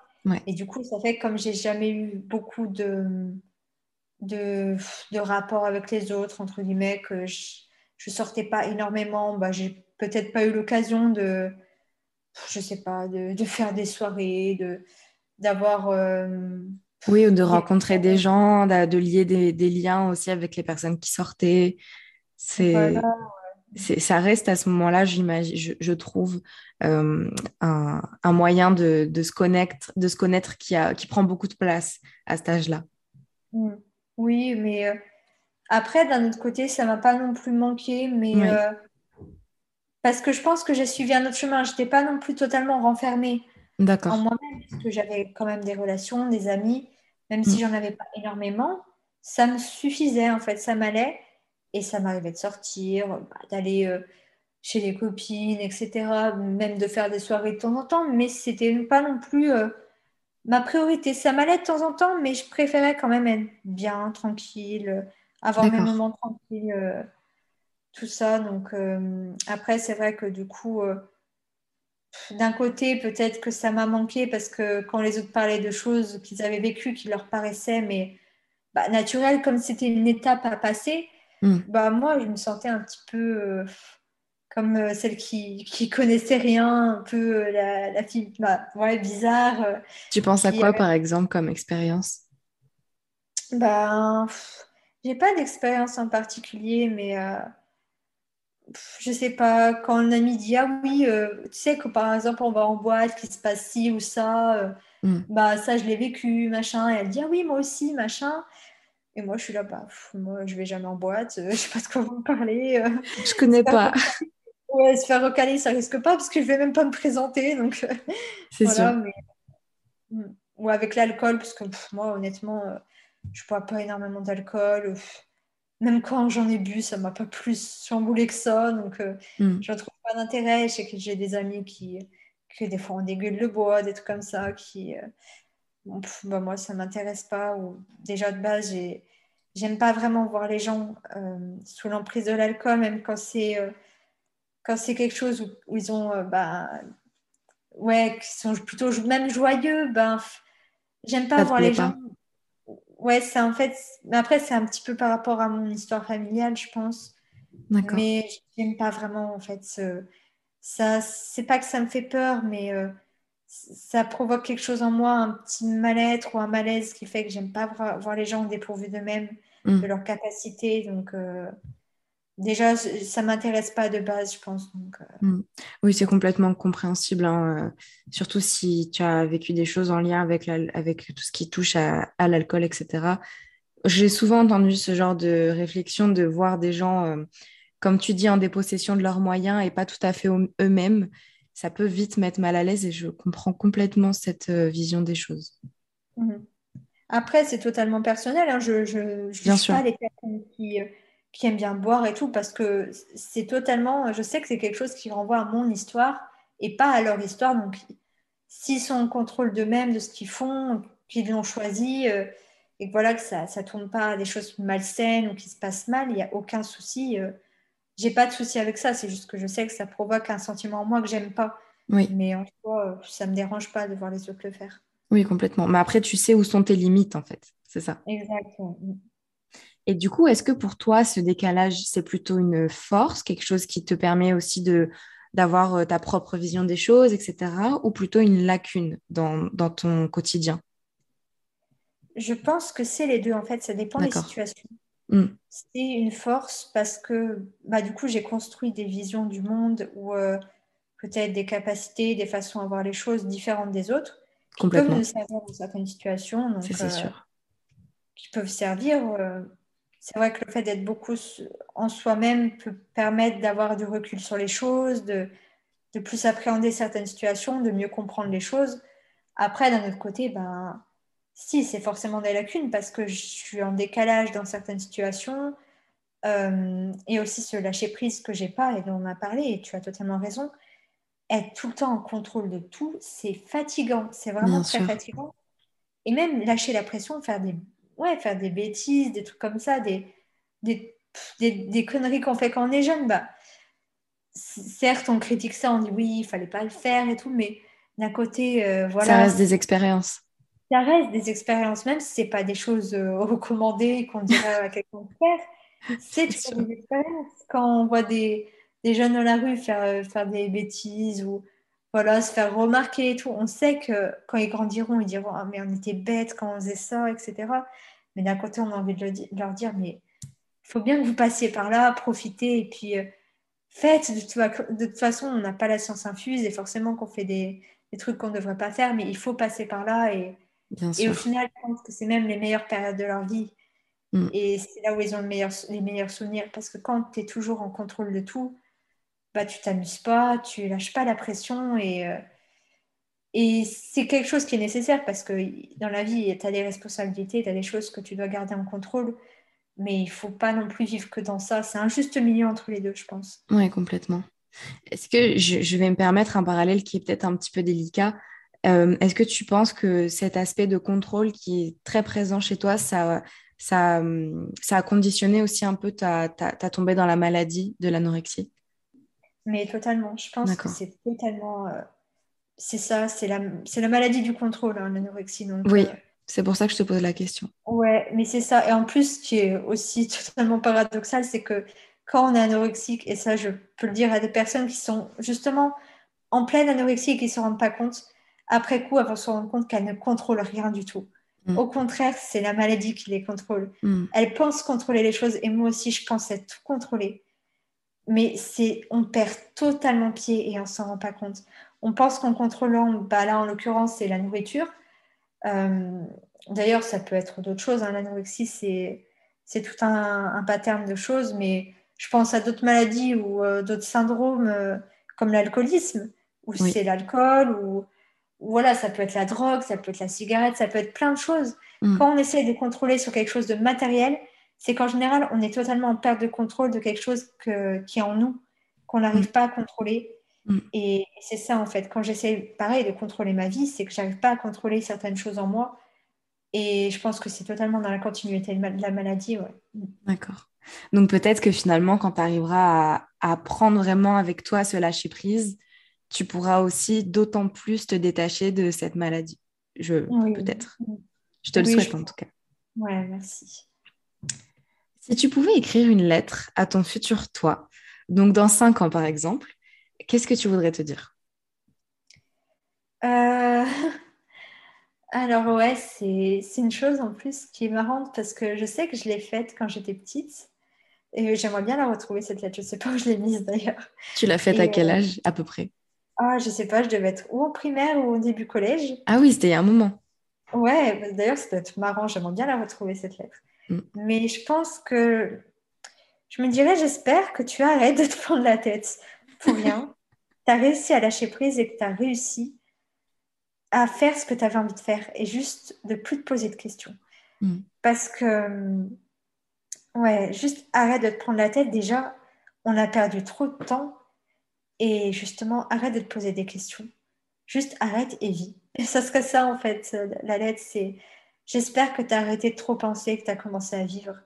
Et du coup, ça fait comme j'ai jamais eu beaucoup de, de, de rapports avec les autres, entre guillemets, que je, je sortais pas énormément, bah, j'ai peut-être pas eu l'occasion de, je sais pas, de, de faire des soirées, de d'avoir. Euh, oui, ou de rencontrer des gens, de, lier des, des, liens aussi avec les personnes qui sortaient. C'est ça reste à ce moment-là, je, je, trouve, euh, un, un, moyen de, de, se connaître, de se connaître qui, a, qui prend beaucoup de place à cet âge-là. Mmh. Oui, mais euh, après, d'un autre côté, ça m'a pas non plus manqué, mais euh, parce que je pense que j'ai suivi un autre chemin. Je n'étais pas non plus totalement renfermée en moi-même, parce que j'avais quand même des relations, des amis, même si mmh. j'en avais pas énormément, ça me suffisait en fait, ça m'allait. Et ça m'arrivait de sortir, bah, d'aller euh, chez les copines, etc. Même de faire des soirées de temps en temps, mais c'était pas non plus euh, ma priorité. Ça m'allait de temps en temps, mais je préférais quand même être bien, tranquille, avoir mes moments tranquilles, euh, tout ça. Donc après, c'est vrai que du coup, d'un côté, peut-être que ça m'a manqué parce que quand les autres parlaient de choses qu'ils avaient vécues, qui leur paraissaient, mais bah, naturelles, comme c'était une étape à passer, Hmm. Bah, moi, je me sentais un petit peu euh, comme euh, celle qui, qui connaissait rien, un peu euh, la, la, fille bah, ouais, bizarre. tu penses à quoi, par exemple, comme expérience? Bah, J'ai pas d'expérience en particulier, mais je sais pas, quand un ami dit Ah oui, tu sais que par exemple, on va en boîte, qu'il se passe ci ou ça, hmm. bah ça, je l'ai vécu, machin. Et elle dit Ah oui, moi aussi, machin Et moi, je suis là, bah, moi, je vais jamais en boîte, [laughs] je sais pas de quoi vous parler. je connais pas. Ouais, se faire recaler, ça risque pas parce que je vais même pas me présenter. Donc, [laughs] c'est sûr. Hmm. Ou avec l'alcool, parce que moi, honnêtement, je bois pas énormément d'alcool. Même quand j'en ai bu, ça m'a pas plus chamboulé que ça. Donc, mm. je ne trouve pas d'intérêt. Je sais que j'ai des amis qui, qui, des fois, ont des gueules de bois, des trucs comme ça, qui. Bah, moi, ça m'intéresse pas. Ou, déjà, de base, j'ai j'aime pas vraiment voir les gens sous l'emprise de l'alcool, même quand c'est quand c'est quelque chose où, ils ont, euh, bah, ouais, qui sont plutôt même joyeux, ben, j'aime pas voir les gens. Ouais, c'est en fait, mais après, c'est un petit peu par rapport à mon histoire familiale, je pense. Mais j'aime pas vraiment, en fait, ce... ça, c'est pas que ça me fait peur, mais euh, ça provoque quelque chose en moi, un petit mal-être ou un malaise qui fait que j'aime pas voir, les gens dépourvus d'eux-mêmes, mm. de leurs capacités. Donc, euh, déjà, ça m'intéresse pas de base, je pense. Euh. Mm. Oui, c'est complètement compréhensible, hein, euh, surtout si tu as vécu des choses en lien avec, avec tout ce qui touche à, l'alcool, etc. J'ai souvent entendu ce genre de réflexion de voir des gens, comme tu dis, en dépossession de leurs moyens et pas tout à fait eux-mêmes. Ça peut vite mettre mal à l'aise et je comprends complètement cette vision des choses. Mm-hmm. Après, c'est totalement personnel. Hein. Je ne sûr. pas les personnes qui qui aiment bien boire et tout, parce que c'est totalement, je sais que c'est quelque chose qui renvoie à mon histoire et pas à leur histoire. Donc, s'ils sont en contrôle d'eux-mêmes, de ce qu'ils font, qu'ils l'ont choisi, euh, et que voilà, que ça ne tourne pas à des choses malsaines ou qui se passent mal, il n'y a aucun souci. Euh, j'ai pas de souci avec ça, c'est juste que je sais que ça provoque un sentiment en moi que j'aime pas. Oui. Mais en soi, ça me dérange pas de voir les autres le faire. Oui, complètement. Mais après, tu sais où sont tes limites, en fait. C'est ça. Exactement. Et du coup, est-ce que pour toi, ce décalage, c'est plutôt une force, quelque chose qui te permet aussi de d'avoir euh, ta propre vision des choses, etc., ou plutôt une lacune dans, ton quotidien? Je pense que c'est les deux, en fait, ça dépend des situations. Hmm. C'est une force parce que bah, du coup, j'ai construit des visions du monde ou euh, peut-être des capacités, des façons à voir les choses différentes des autres, qui peuvent nous servir dans certaines situations. C'est euh, sûr. Qui peuvent servir c'est vrai que le fait d'être beaucoup en soi-même peut permettre d'avoir du recul sur les choses, de, plus appréhender certaines situations, de mieux comprendre les choses. Après, d'un autre côté, ben, si, c'est forcément des lacunes parce que je suis en décalage dans certaines situations euh, et aussi ce lâcher-prise que j'ai pas et dont on a parlé, et tu as totalement raison. Être tout le temps en contrôle de tout, c'est fatigant, c'est vraiment très fatigant. Et même lâcher la pression, faire des ouais, faire des bêtises, des trucs comme ça, des, des, des, conneries qu'on fait quand on est jeune, bah, certes, on critique ça, on dit oui, il fallait pas le faire et tout, mais d'un côté, euh, voilà. Ça reste des expériences. Ça reste des expériences, même si c'est pas des choses euh, recommandées qu'on dirait à quelqu'un de faire. C'est des expériences. Quand on voit des, des, jeunes dans la rue faire, euh, faire des bêtises ou voilà, se faire remarquer et tout. On sait que quand ils grandiront, ils diront Ah, mais on était bêtes quand on faisait ça, etc. Mais d'un côté, on a envie de, leur dire Mais il faut bien que vous passiez par là, profitez et puis euh, faites. De, toute façon, on n'a pas la science infuse et forcément qu'on fait des, trucs qu'on ne devrait pas faire, mais il faut passer par là. Et, et au final, je pense que c'est même les meilleures périodes de leur vie. Mm. Et c'est là où ils ont les meilleurs souvenirs. Parce que quand tu es toujours en contrôle de tout, bah, tu t'amuses pas, tu lâches pas la pression et, euh, et c'est quelque chose qui est nécessaire parce que dans la vie, tu as des responsabilités, tu as des choses que tu dois garder en contrôle, mais il faut pas non plus vivre que dans ça. C'est un juste milieu entre les deux, je pense. Oui, complètement. Est-ce que je, vais me permettre un parallèle qui est peut-être un petit peu délicat? Euh, Est-ce que tu penses que cet aspect de contrôle qui est très présent chez toi, ça, ça, ça a conditionné aussi un peu ta, ta, ta tombée dans la maladie de l'anorexie? Mais totalement. Je pense que c'est totalement. Euh, c'est ça, c'est la, la maladie du contrôle, hein, l'anorexie. oui, euh, c'est pour ça que je te pose la question. Ouais, mais c'est ça. Et en plus, ce qui est aussi [laughs] totalement paradoxal, c'est que quand on est anorexique, et ça, je peux le dire à des personnes qui sont justement en pleine anorexie et qui ne se rendent pas compte, après coup, elles vont se rendre compte qu'elles ne contrôlent rien du tout. Mm. Au contraire, c'est la maladie qui les contrôle. Mm. Elles pensent contrôler les choses et moi aussi, je pensais tout contrôler mais c'est on perd totalement pied et on s'en rend pas compte. On pense qu'en contrôlant, bah là en l'occurrence c'est la nourriture. Euh, D'ailleurs, ça peut être d'autres choses. Hein. L'anorexie, c'est, c'est tout un, un, pattern de choses, mais je pense à d'autres maladies ou euh, d'autres syndromes euh, comme l'alcoolisme, où c'est l'alcool, ou, voilà, ça peut être la drogue, ça peut être la cigarette, ça peut être plein de choses. Mm. Quand on essaie de contrôler sur quelque chose de matériel, c'est qu'en général, on est totalement en perte de contrôle de quelque chose que, qui est en nous, qu'on n'arrive mm. pas à contrôler. Mm. Et c'est ça, en fait. Quand j'essaie, pareil, de contrôler ma vie, c'est que j'arrive pas à contrôler certaines choses en moi. Et je pense que c'est totalement dans la continuité de la maladie. Ouais. D'accord. Donc peut-être que finalement, quand tu arriveras à, à, prendre vraiment avec toi ce lâcher prise, tu pourras aussi d'autant plus te détacher de cette maladie. Je peut-être. Je te le souhaite en tout cas. Ouais, merci. Si tu pouvais écrire une lettre à ton futur toi, donc dans cinq ans par exemple, qu'est-ce que tu voudrais te dire? Euh... [laughs] Alors ouais, c'est une chose en plus qui est marrante parce que je sais que je l'ai faite quand j'étais petite et j'aimerais bien la retrouver cette lettre. Je ne sais pas où je l'ai mise d'ailleurs. Tu l'as faite à quel euh, âge à peu près? Ah, je sais pas, je devais être ou en primaire ou au début collège. Ah oui, c'était il y a un moment. Ouais, bah, d'ailleurs, ça doit être marrant. J'aimerais bien la retrouver cette lettre. Mm. Mais je pense que je me dirais, j'espère que tu arrêtes [laughs] de te prendre la tête pour rien. [laughs] tu as réussi à lâcher prise et que tu as réussi à faire ce que tu avais envie de faire et juste de plus te poser de questions. Mm. Parce que, ouais, juste arrête de te prendre la tête. Déjà, on a perdu trop de temps et justement, arrête de te poser des questions. Juste arrête et vis. Et ça serait ça, en fait, la lettre, c'est j'espère que tu as arrêté de trop penser, que tu as commencé à vivre.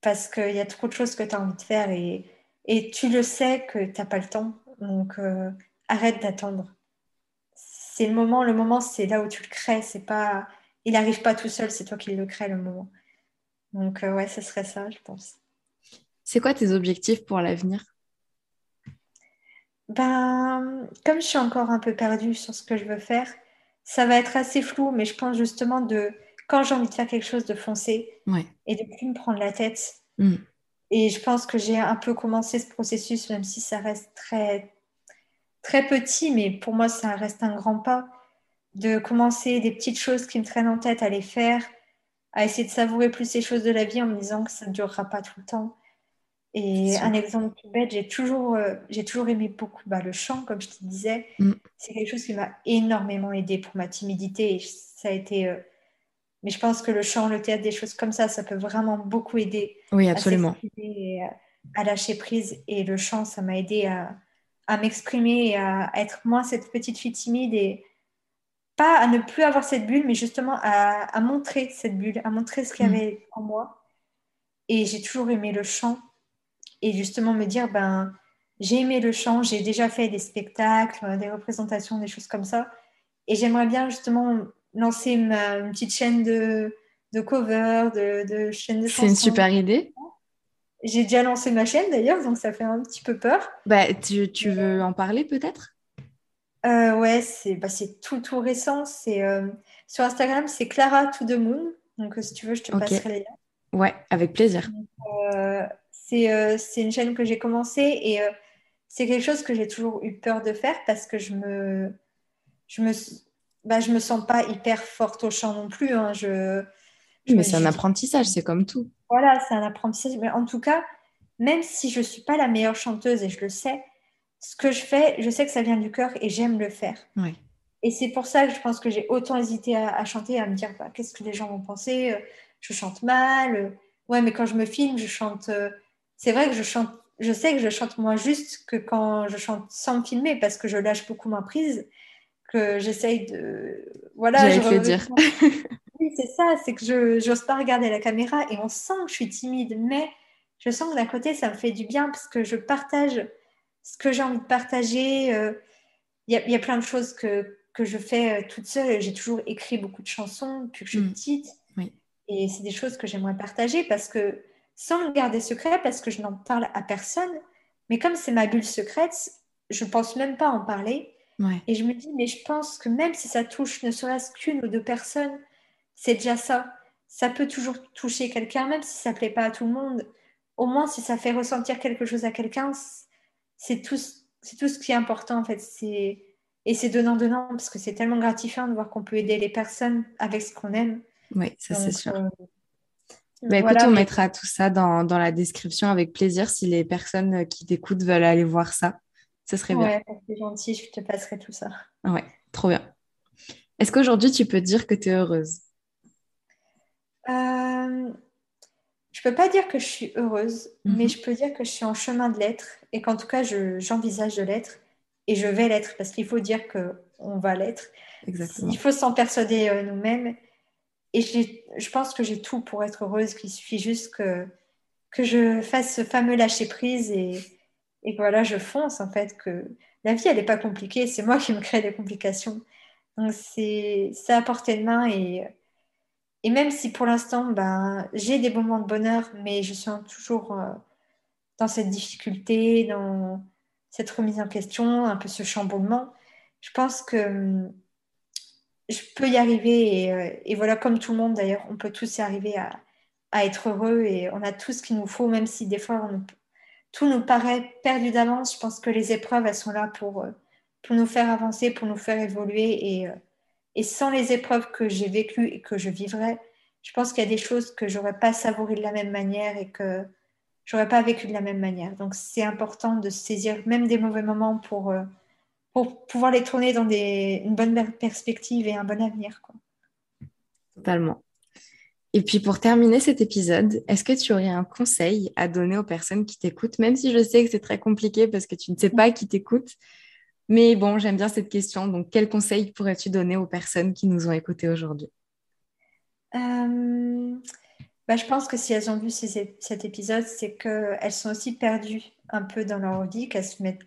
Parce qu'il y a trop de choses que tu as envie de faire et, et tu le sais que tu n'as pas le temps. Donc, euh, arrête d'attendre c'est le moment, le moment, c'est là où tu le crées. C'est pas, il n'arrive pas tout seul, c'est toi qui le crée le moment. Donc euh, ouais, ce serait ça, je pense. C'est quoi tes objectifs pour l'avenir? Ben, comme je suis encore un peu perdue sur ce que je veux faire, ça va être assez flou, mais je pense justement de quand j'ai envie de faire quelque chose, de foncer et de plus me prendre la tête. Mm. Et je pense que j'ai un peu commencé ce processus, même si ça reste très très petit, mais pour moi, ça reste un grand pas, de commencer des petites choses qui me traînent en tête à les faire, à essayer de savourer plus ces choses de la vie en me disant que ça ne durera pas tout le temps. Et un exemple tout bête, j'ai toujours, euh, j'ai toujours aimé beaucoup bah, le chant, comme je te disais. Mm. C'est quelque chose qui m'a énormément aidé pour ma timidité. Et ça a été, euh, mais je pense que le chant, le théâtre, des choses comme ça, ça peut vraiment beaucoup aider. Oui, absolument. À, à lâcher prise. Et le chant, ça m'a aidé à, à m'exprimer et à, être moins cette petite fille timide et pas à ne plus avoir cette bulle, mais justement à, montrer cette bulle, à montrer ce qu'il y mm. avait en moi. Et j'ai toujours aimé le chant et justement me dire, ben, j'ai aimé le chant, j'ai déjà fait des spectacles, des représentations, des choses comme ça. Et j'aimerais bien justement lancer ma, une petite chaîne de, de cover, de, de chaîne de chansons. C'est une super idée. J'ai déjà lancé ma chaîne d'ailleurs, donc ça fait un petit peu peur. Bah, tu, tu veux en parler peut-être? Euh, Ouais, c'est bah, tout, tout récent. C'est euh, Sur Instagram, c'est Clara to the Moon. Donc euh, si tu veux, je te passerai les liens. Ouais, avec plaisir. Euh, c'est une chaîne que j'ai commencée et c'est quelque chose que j'ai toujours eu peur de faire parce que je me, je me, bah, je me sens pas hyper forte au chant non plus. Hein. Je, mais c'est un apprentissage, c'est comme tout. Voilà, c'est un apprentissage. Mais en tout cas, même si je ne suis pas la meilleure chanteuse et je le sais, ce que je fais, je sais que ça vient du cœur et j'aime le faire. Et c'est pour ça que je pense que j'ai autant hésité à, chanter, à me dire bah, qu'est-ce que les gens vont penser euh, Je chante mal. Euh. ouais, mais quand je me filme, je chante. Euh, c'est vrai que je chante. Je sais que je chante moins juste que quand je chante sans me filmer parce que je lâche beaucoup ma prise, que j'essaye de. Voilà, je te dire. [laughs] c'est ça, c'est que je n'ose pas regarder la caméra et on sent que je suis timide, mais je sens que d'un côté, ça me fait du bien parce que je partage ce que j'ai envie de partager. Il euh, y, a, y, a plein de choses que, que je fais euh, toute seule. J'ai toujours écrit beaucoup de chansons depuis que je suis mm. petite. Et c'est des choses que j'aimerais partager parce que, sans le garder secret, parce que je n'en parle à personne, mais comme c'est ma bulle secrète, je ne pense même pas en parler. Et je me dis, mais je pense que même si ça touche ne serait-ce qu'une ou deux personnes, c'est déjà ça. Ça peut toujours toucher quelqu'un, même si ça ne plaît pas à tout le monde. Au moins, si ça fait ressentir quelque chose à quelqu'un, c'est tout, c'est tout ce qui est important en fait. C'est et c'est donnant-donnant parce que c'est tellement gratifiant de voir qu'on peut aider les personnes avec ce qu'on aime. Oui, ça c'est sûr. Euh, bah, écoute, on mettra tout ça dans, dans, la description avec plaisir si les personnes qui t'écoutent veulent aller voir ça. Ce serait bien. Ouais, c'est gentil, je te passerai tout ça. Ouais, trop bien. Est-ce qu'aujourd'hui tu peux dire que tu es heureuse? Euh, Je peux pas dire que je suis heureuse, mhm. mais je peux dire que je suis en chemin de l'être et qu'en tout cas j'envisage de l'être et je vais l'être parce qu'il faut dire qu'on va l'être. Il faut s'en persuader euh, nous-mêmes. Et je pense que j'ai tout pour être heureuse, qu'il suffit juste que, que je fasse ce fameux lâcher prise et, et voilà, je fonce en fait, que la vie, elle n'est pas compliquée, c'est moi [laughs] qui me crée des complications. Donc c'est à portée de main et, et même si pour l'instant, ben, j'ai des moments de bonheur, mais je suis toujours euh, dans cette difficulté, dans cette remise en question, un peu ce chamboulement, je pense que hum, je peux y arriver. Euh, et, voilà, comme tout le monde d'ailleurs, on peut tous y arriver à, être heureux et on a tout ce qu'il nous faut, même si des fois tout nous paraît perdu d'avance. Je pense que les épreuves, elles sont là pour, euh, nous faire avancer, pour nous faire évoluer. Et, euh, et sans les épreuves que j'ai vécues et que je vivrai, je pense qu'il y a des choses que j'aurais pas savourées de la même manière et que j'aurais pas vécu de la même manière. Donc c'est important de saisir même des mauvais moments pour, pour pouvoir les tourner dans des, une bonne perspective et un bon avenir. Quoi. Totalement. Et puis pour terminer cet épisode, est-ce que tu aurais un conseil à donner aux personnes qui t'écoutent, même si je sais que c'est très compliqué parce que tu ne sais pas qui t'écoute, mais bon, j'aime bien cette question. Donc, quel conseil pourrais-tu donner aux personnes qui nous ont écoutés aujourd'hui? Euh, bah, je pense que si elles ont vu cet épisode, c'est qu'elles sont aussi perdues un peu dans leur vie, qu'elles se mettent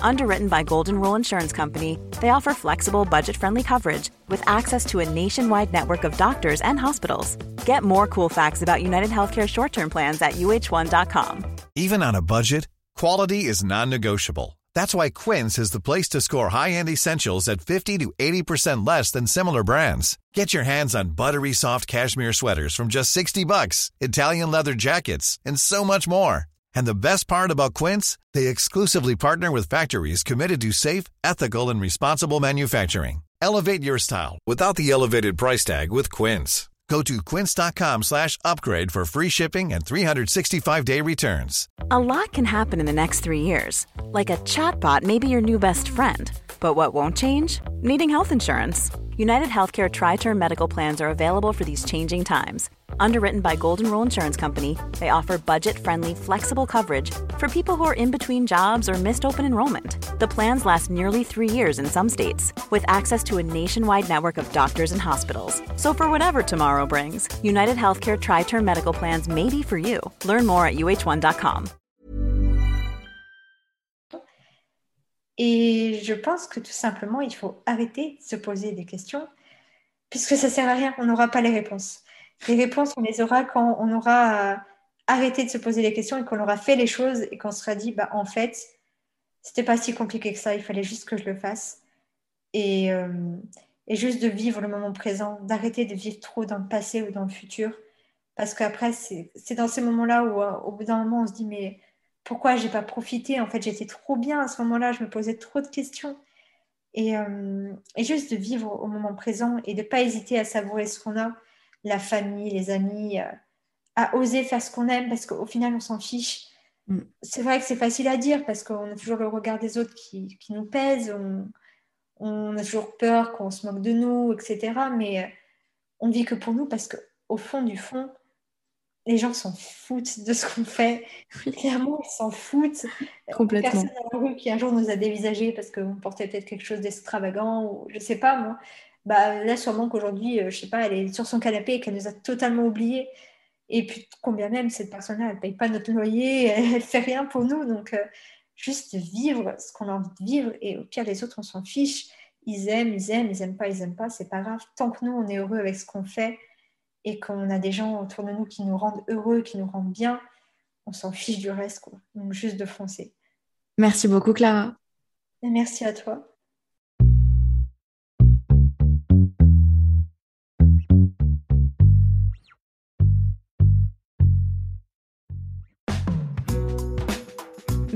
Underwritten by Golden Rule Insurance Company, they offer flexible, budget friendly coverage with access to a nationwide network of doctors and hospitals. Get more cool facts about United Healthcare short term plans at uh1.com. Even on a budget, quality is non negotiable. That's why Quince is the place to score high end essentials at 50 to 80% less than similar brands. Get your hands on buttery soft cashmere sweaters from just 60 bucks, Italian leather jackets, and so much more. And the best part about Quince, they exclusively partner with factories committed to safe, ethical, and responsible manufacturing. Elevate your style without the elevated price tag with Quince. Go to quince.com slash upgrade for free shipping and 365-day returns. A lot can happen in the next three years. Like a chatbot may be your new best friend. But what won't change? Needing health insurance. United Healthcare Tri-Term Medical Plans are available for these changing times. Underwritten by Golden Rule Insurance Company, they offer budget-friendly, flexible coverage for people who are in between jobs or missed open enrollment. The plans last nearly three years in some states, with access to a nationwide network of doctors and hospitals. So for whatever tomorrow brings, United Healthcare Tri-Term Medical Plans may be for you. Learn more at uh1.com. Et je pense que tout simplement, il faut arrêter de se poser des questions, puisque ça sert à rien, on n'aura pas les réponses. Les réponses, on les aura quand on aura euh, arrêté de se poser les questions et qu'on aura fait les choses et qu'on sera dit, bah, en fait, c'était pas si compliqué que ça, il fallait juste que je le fasse. Et, euh, et juste de vivre le moment présent, d'arrêter de vivre trop dans le passé ou dans le futur. Parce qu'après, c'est dans ces moments-là où, euh, au bout d'un moment, on se dit, mais pourquoi j'ai pas profité? En fait, j'étais trop bien à ce moment-là, je me posais trop de questions. Et, et, juste de vivre au moment présent et de ne pas hésiter à savourer ce qu'on a la famille, les amis, euh, à oser faire ce qu'on aime parce qu'au final, on s'en fiche. Mm. C'est vrai que c'est facile à dire parce qu'on a toujours le regard des autres qui, nous pèse, on, a toujours peur qu'on se moque de nous, etc. Mais euh, on vit que pour nous parce qu'au fond du fond, les gens s'en foutent de ce qu'on fait. [laughs] Clairement, ils s'en foutent. Complètement. Personne dans la rue qui un jour nous a dévisagé parce qu'on portait peut-être quelque chose d'extravagant ou je sais pas moi bah, là, sûrement qu'aujourd'hui, euh, je sais pas, elle est sur son canapé et qu'elle nous a totalement oubliés. Et puis, combien même cette personne-là, elle ne paye pas notre loyer, [laughs] elle ne fait rien pour nous. Donc, euh, juste vivre ce qu'on a envie de vivre. Et au pire, les autres, on s'en fiche. Ils aiment, ils aiment, ils n'aiment pas, ils n'aiment pas. C'est pas grave. Tant que nous, on est heureux avec ce qu'on fait et qu'on a des gens autour de nous qui nous rendent heureux, qui nous rendent bien, on s'en fiche du reste, quoi. Donc juste de foncer. Merci beaucoup, Clara. Et merci à toi.